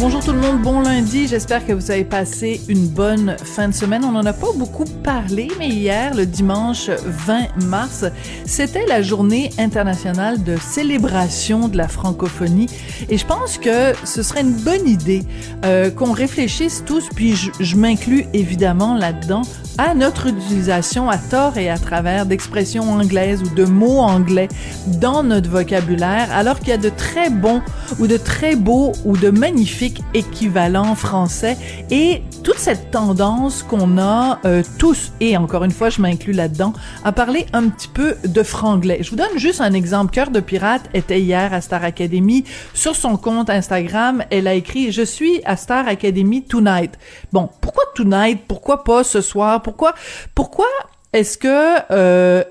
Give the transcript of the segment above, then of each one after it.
Bonjour tout le monde, bon lundi. J'espère que vous avez passé une bonne fin de semaine. On n'en a pas beaucoup parlé, mais hier, le dimanche 20 mars, c'était la journée internationale de célébration de la francophonie. Et je pense que ce serait une bonne idée euh, qu'on réfléchisse tous, puis je, je m'inclus évidemment là-dedans, à notre utilisation à tort et à travers d'expressions anglaises ou de mots anglais dans notre vocabulaire, alors qu'il y a de très bons ou de très beaux ou de magnifiques équivalents français et toute cette tendance qu'on a euh, tous, et encore une fois je m'inclus là-dedans, à parler un petit peu de franglais. Je vous donne juste un exemple. Cœur de pirate était hier à Star Academy. Sur son compte Instagram, elle a écrit « Je suis à Star Academy tonight ». Bon, pourquoi tonight? Pourquoi pas ce soir? Pourquoi, pourquoi est-ce que euh,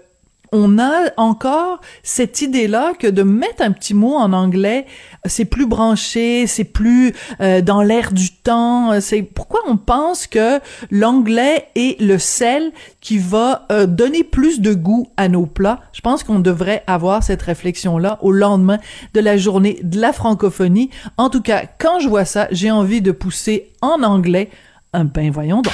on a encore cette idée-là que de mettre un petit mot en anglais, c'est plus branché, c'est plus euh, dans l'air du temps. C'est pourquoi on pense que l'anglais est le sel qui va euh, donner plus de goût à nos plats. Je pense qu'on devrait avoir cette réflexion-là au lendemain de la journée de la francophonie. En tout cas, quand je vois ça, j'ai envie de pousser en anglais un ben voyons donc.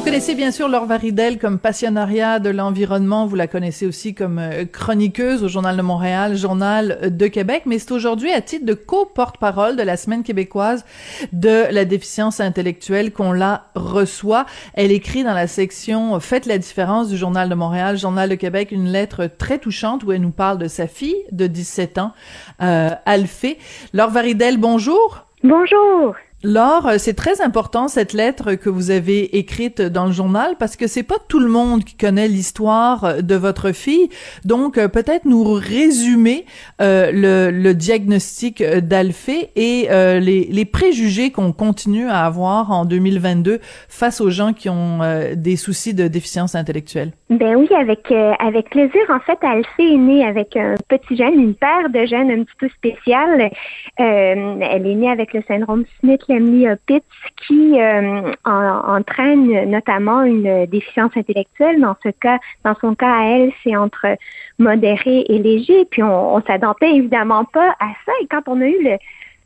Vous connaissez bien sûr Laure Varidel comme passionnariat de l'environnement. Vous la connaissez aussi comme euh, chroniqueuse au Journal de Montréal, Journal de Québec. Mais c'est aujourd'hui à titre de co-porte-parole de la Semaine québécoise de la déficience intellectuelle qu'on la reçoit. Elle écrit dans la section Faites la différence du Journal de Montréal, Journal de Québec, une lettre très touchante où elle nous parle de sa fille de 17 ans, euh, Alphée. Laure Varidel, bonjour. Bonjour. Laure, euh, c'est très important cette lettre que vous avez écrite dans le journal parce que c'est pas tout le monde qui connaît l'histoire euh, de votre fille. Donc euh, peut-être nous résumer euh, le, le, diagnostic d'Alphée et euh, les, les, préjugés qu'on continue à avoir en 2022 face aux gens qui ont des soucis de déficience intellectuelle. Ben oui, avec avec plaisir. En fait, Alphée est née avec un petit gène, une paire de gènes un petit peu spécial. elle est née avec le syndrome Smith Pitts qui euh, entraîne notamment une déficience intellectuelle. Dans ce cas, dans son cas à elle, c'est entre modéré et léger. Puis on, on évidemment pas à ça. Et quand on a eu le,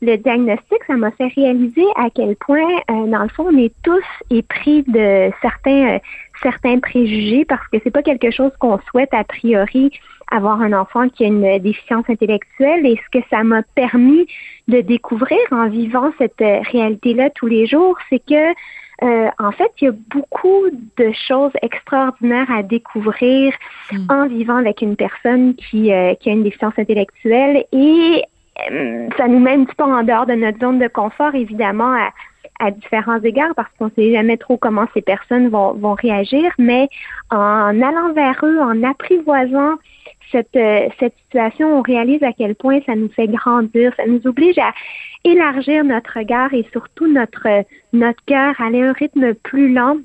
le diagnostic, ça m'a fait réaliser à quel point, euh, dans le fond, on est tous épris de certains euh, certains préjugés parce que c'est pas quelque chose qu'on souhaite a priori avoir un enfant qui a une déficience intellectuelle et ce que ça m'a permis de découvrir en vivant cette euh, réalité-là tous les jours, c'est que euh, en fait, il y a beaucoup de choses extraordinaires à découvrir hmm. en vivant avec une personne qui, euh, qui a une déficience intellectuelle et ça nous met un petit peu en dehors de notre zone de confort, évidemment, à, à différents égards parce qu'on ne sait jamais trop comment ces personnes vont, vont réagir, mais en allant vers eux, en apprivoisant cette, euh, cette situation, on réalise à quel point ça nous fait grandir, ça nous oblige à élargir notre regard et surtout notre, notre cœur, aller à un rythme plus lent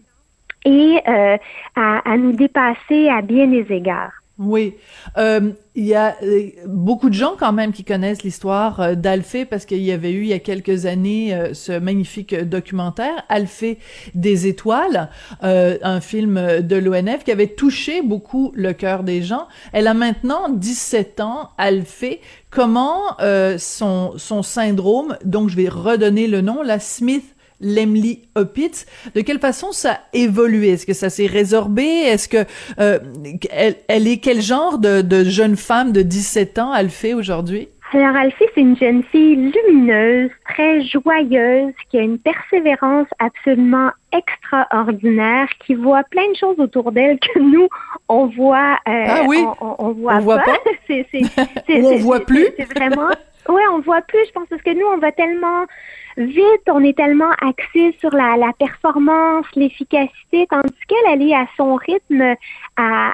et euh, à, à nous dépasser à bien des égards. Oui. Euh, il y a euh, beaucoup de gens quand même qui connaissent l'histoire euh, d'Alphée parce qu'il y avait eu il y a quelques années euh, ce magnifique documentaire Alphée des étoiles, un film de l'ONF qui avait touché beaucoup le cœur des gens. Elle a maintenant 17 ans, Alphée. Comment son, son syndrome, donc je vais redonner le nom, la Smith Lemley Opitz. De quelle façon ça a évolué? Est-ce que ça s'est résorbé? Est-ce que euh, elle, elle, est quel genre de, de, jeune femme de 17 ans elle fait aujourd'hui? Alors Alfie, c'est une jeune fille lumineuse, très joyeuse, qui a une persévérance absolument extraordinaire, qui voit plein de choses autour d'elle que nous on voit. Euh, ah oui? On, on, voit on voit pas. c'est, c'est, Ou on voit plus? C'est vraiment. Ouais, on voit plus. Je pense parce que nous on va tellement vite, on est tellement axé sur la, performance, l'efficacité, tandis qu'elle, elle est à son rythme, à,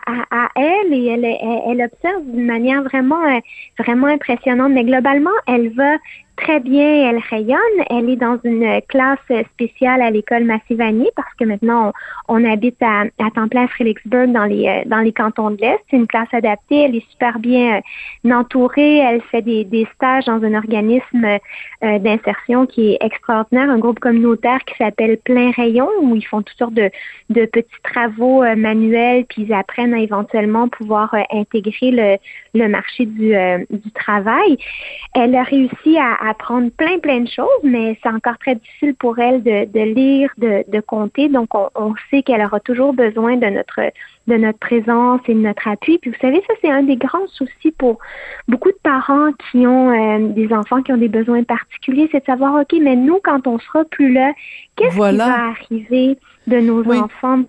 elle, et elle, elle, elle observe d'une manière vraiment, euh, vraiment impressionnante. Mais globalement, elle va très bien, elle rayonne. Elle est dans une classe spéciale à l'école Massivani parce que maintenant on, habite à, à temps plein à Fredericksburg dans les euh, dans les cantons de l'Est. C'est une classe adaptée. Elle est super bien euh, entourée. Elle fait des, stages dans un organisme euh, d'insertion qui est extraordinaire, un groupe communautaire qui s'appelle Plein Rayon où ils font toutes sortes de, de petits travaux manuels puis ils apprennent à éventuellement pouvoir intégrer le, le marché du, du travail. Elle a réussi à apprendre plein, plein de choses, mais c'est encore très difficile pour elle de, de lire, de, de compter. Donc, on, on sait qu'elle aura toujours besoin de notre de notre présence et de notre appui. Puis vous savez, ça c'est un des grands soucis pour beaucoup de parents qui ont euh, des enfants qui ont des besoins particuliers, c'est de savoir, OK, mais nous, quand on sera plus là, qu'est-ce qui va arriver de nos enfants?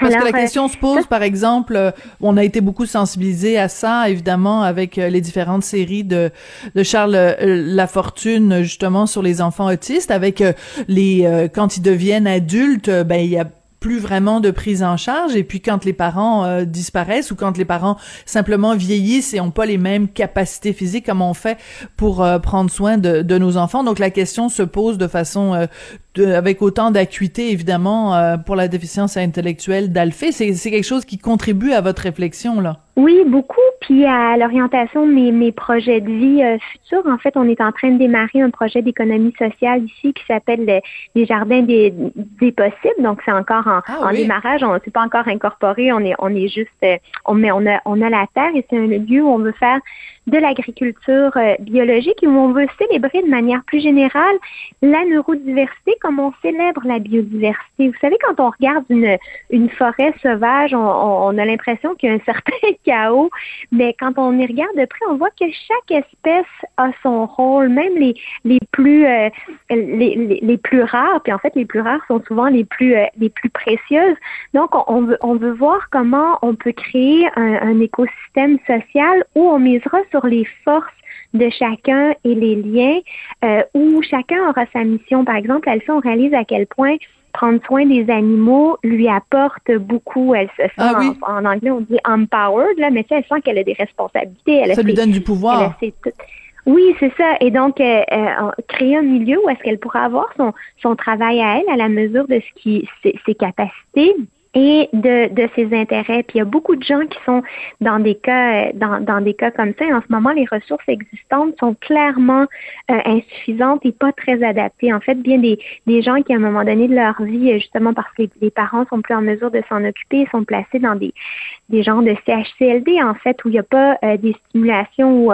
Parce que la euh, question se pose, par exemple, euh, on a été beaucoup sensibilisé à ça, évidemment, avec euh, les différentes séries de, de Charles Lafortune, justement, sur les enfants autistes, avec les quand ils deviennent adultes, ben il y a plus vraiment de prise en charge. Et puis quand les parents euh, disparaissent ou quand les parents simplement vieillissent et ont pas les mêmes capacités physiques comme on fait pour euh, prendre soin de, de, nos enfants? Donc la question se pose de façon euh, de, avec autant d'acuité évidemment pour la déficience intellectuelle d'Alphée c'est c'est quelque chose qui contribue à votre réflexion là oui, beaucoup. Puis à l'orientation de mes, mes projets de vie euh, futurs, en fait, on est en train de démarrer un projet d'économie sociale ici qui s'appelle les, jardins des, des possibles. Donc c'est encore en, ah en démarrage. On ne s'est pas encore incorporé. On est on est juste euh, on mais on a on a la terre et c'est un lieu où on veut faire de l'agriculture euh, biologique et où on veut célébrer de manière plus générale la neurodiversité comme on célèbre la biodiversité. Vous savez, quand on regarde une, une forêt sauvage, on, a l'impression qu'il y a un certain chaos, mais quand on y regarde de près, on voit que chaque espèce a son rôle, même les, les plus euh, les, les, plus rares, puis en fait les plus rares sont souvent les plus euh, les plus précieuses. Donc on, veut on veut voir comment on peut créer un, écosystème social où on misera sur les forces de chacun et les liens, euh, où chacun aura sa mission. Par exemple, on réalise à quel point prendre soin des animaux lui apporte beaucoup. Elle se sent, ah en, anglais, on dit empowered, là, mais elle sent qu'elle a des responsabilités. Elle ça lui donne du pouvoir. Oui, c'est ça. Et donc, euh, euh, créer un milieu où est-ce qu'elle pourra avoir son, son travail à elle à la mesure de ce qui ses, ses capacités et de, de ses intérêts. Puis il y a beaucoup de gens qui sont dans des cas euh, dans, dans des cas comme ça. Et en ce moment, les ressources existantes sont clairement euh, insuffisantes et pas très adaptées. En fait, bien des, des gens qui, à un moment donné de leur vie, justement parce que les, parents sont plus en mesure de s'en occuper, sont placés dans des, des genres de CHCLD, en fait, où il n'y a pas euh, des stimulations ou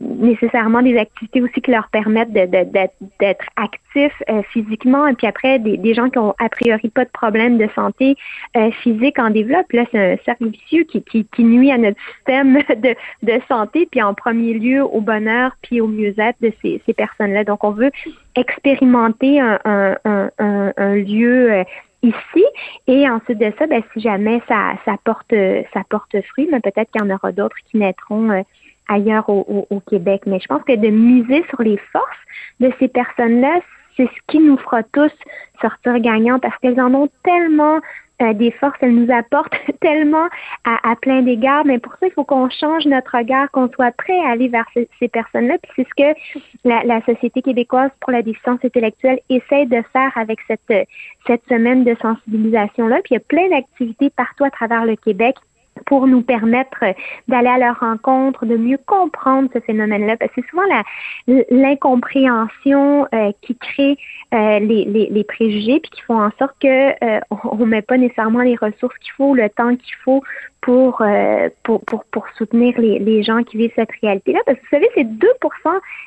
nécessairement des activités aussi qui leur permettent d'être actifs physiquement. Et puis après, des, des gens qui ont a priori pas de problème de santé euh, physique en développe. Là, c'est un cercle vicieux qui, qui, qui, nuit à notre système de, de santé, puis en premier lieu au bonheur, puis au mieux-être de ces, ces personnes-là. Donc, on veut expérimenter un, un, un, un, lieu euh, ici. Et ensuite de ça, ben, si jamais ça, ça porte ça porte fruit, mais peut-être qu'il y en aura d'autres qui naîtront euh, ailleurs au, au, au, Québec. Mais je pense que de miser sur les forces de ces personnes-là, c'est ce qui nous fera tous sortir gagnants parce qu'elles en ont tellement euh, des forces, elles nous apportent tellement à, plein d'égards, mais pour ça, il faut qu'on change notre regard, qu'on soit prêt à aller vers ces, personnes-là. Puis c'est ce que la, la, Société québécoise pour la déficience intellectuelle essaie de faire avec cette, cette semaine de sensibilisation-là. Puis il y a plein d'activités partout à travers le Québec pour nous permettre d'aller à leur rencontre, de mieux comprendre ce phénomène-là. Parce que c'est souvent l'incompréhension euh, qui crée euh, les, les, les, préjugés, puis qui font en sorte que euh, on, met pas nécessairement les ressources qu'il faut, le temps qu'il faut pour, pour, pour, pour, soutenir les, les gens qui vivent cette réalité-là. Parce que vous savez, c'est 2%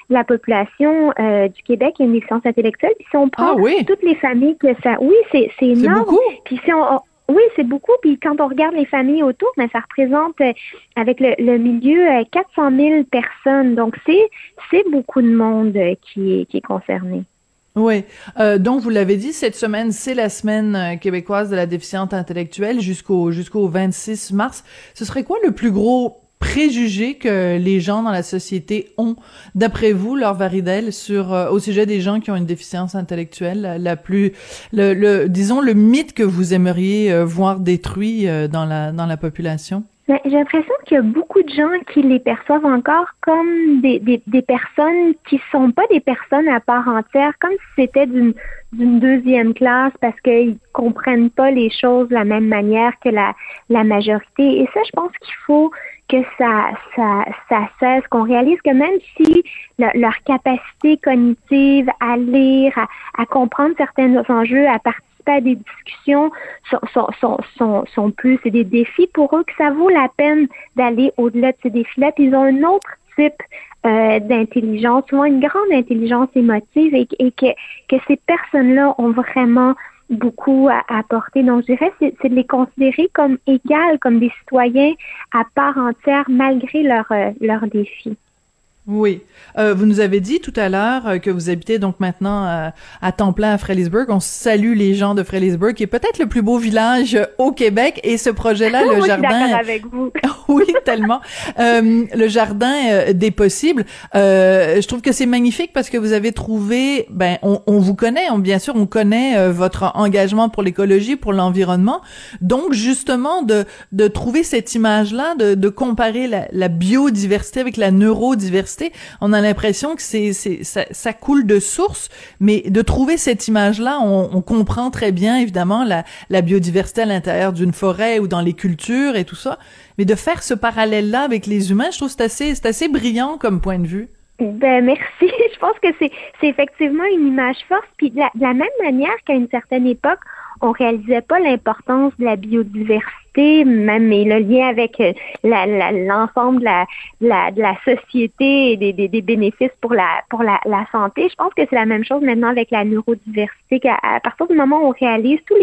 de la population du Québec qui a une déficience intellectuelle. Puis si on prend ah toutes les familles que ça... Oui, c'est énorme. Puis si on, oui, c'est beaucoup. Puis quand on regarde les familles autour, mais ça représente euh, avec le, milieu 400 euh, 000 personnes. Donc c'est c'est beaucoup de monde euh, qui est qui est concerné. Oui. donc, vous l'avez dit, cette semaine, c'est la semaine québécoise de la déficiente intellectuelle jusqu'au jusqu'au 26 mars. Ce serait quoi le plus gros préjugés que les gens dans la société ont, d'après vous, leur Varidel, sur euh, au sujet des gens qui ont une déficience intellectuelle, la, plus, le, disons le mythe que vous aimeriez euh, voir détruit euh, dans la dans la population? Ben, j'ai l'impression qu'il y a beaucoup de gens qui les perçoivent encore comme des, des, des personnes qui sont pas des personnes à part entière, comme si c'était d'une deuxième classe parce qu'ils comprennent pas les choses de la même manière que la, la majorité. Et ça, je pense qu'il faut que ça, ça, ça cesse, qu'on réalise que même si leur capacité cognitive à lire, à, à comprendre certains enjeux, à participer à des discussions sont, sont, sont, sont, plus, c'est des défis pour eux que ça vaut la peine d'aller au-delà de ces défis-là. Puis ils ont un autre type euh, d'intelligence, souvent une grande intelligence émotive et, et que, que ces personnes-là ont vraiment beaucoup à apporter. Donc, je dirais, c'est de les considérer comme égales, comme des citoyens à part entière, malgré euh, leurs défis. Oui. Euh, vous nous avez dit tout à l'heure euh, que vous habitez donc maintenant euh, à temps plein à Frélisburg. On salue les gens de Frélisburg, qui est peut-être le plus beau village au Québec. Et ce projet-là, le jardin. Je avec vous. oui, tellement. le jardin des possibles. je trouve que c'est magnifique parce que vous avez trouvé. Ben, on, on vous connaît. On, bien sûr, on connaît votre engagement pour l'écologie, pour l'environnement. Donc, justement, de de trouver cette image-là, de, de comparer la, la biodiversité avec la neurodiversité on a l'impression que c'est, ça, coule de source, mais de trouver cette image-là, on, comprend très bien évidemment la, biodiversité à l'intérieur d'une forêt ou dans les cultures et tout ça, mais de faire ce parallèle-là avec les humains, je trouve que c'est assez, brillant comme point de vue. Ben merci. Je pense que c'est, effectivement une image forte. Puis de la même manière qu'à une certaine époque, on réalisait pas l'importance de la biodiversité, même mais le lien avec euh, l'ensemble de, la, société et des, bénéfices pour la pour la, santé. Je pense que c'est la même chose maintenant avec la neurodiversité. À, partir du moment où on réalise tous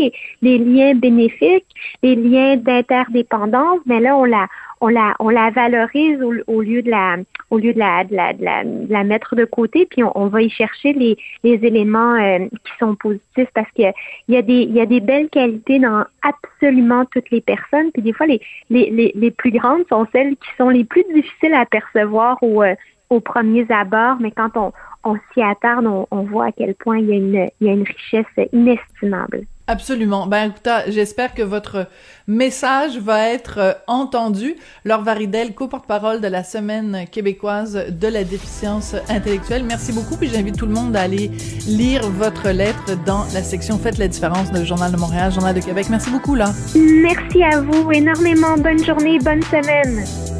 les liens bénéfiques, les liens d'interdépendance, mais là on la on la on la valorise au, lieu de la au lieu de la de la, de la, mettre de côté puis on, va y chercher les, les éléments euh, qui sont positifs parce qu'il y a des il y a des belles qualités dans absolument toutes les personnes puis des fois les les, les, les plus grandes sont celles qui sont les plus difficiles à percevoir au euh, aux premiers abords mais quand on on s'y attarde on, on voit à quel point il y a une il y a une richesse inestimable. Absolument. Ben, écoute, j'espère que votre message va être euh, entendu. Laure Varidel, co-porte-parole de la Semaine québécoise de la déficience intellectuelle. Merci beaucoup, puis j'invite tout le monde à aller lire votre lettre dans la section Faites la différence de Journal de Montréal, Journal de Québec. Merci beaucoup, là. Merci à vous énormément. Bonne journée, bonne semaine.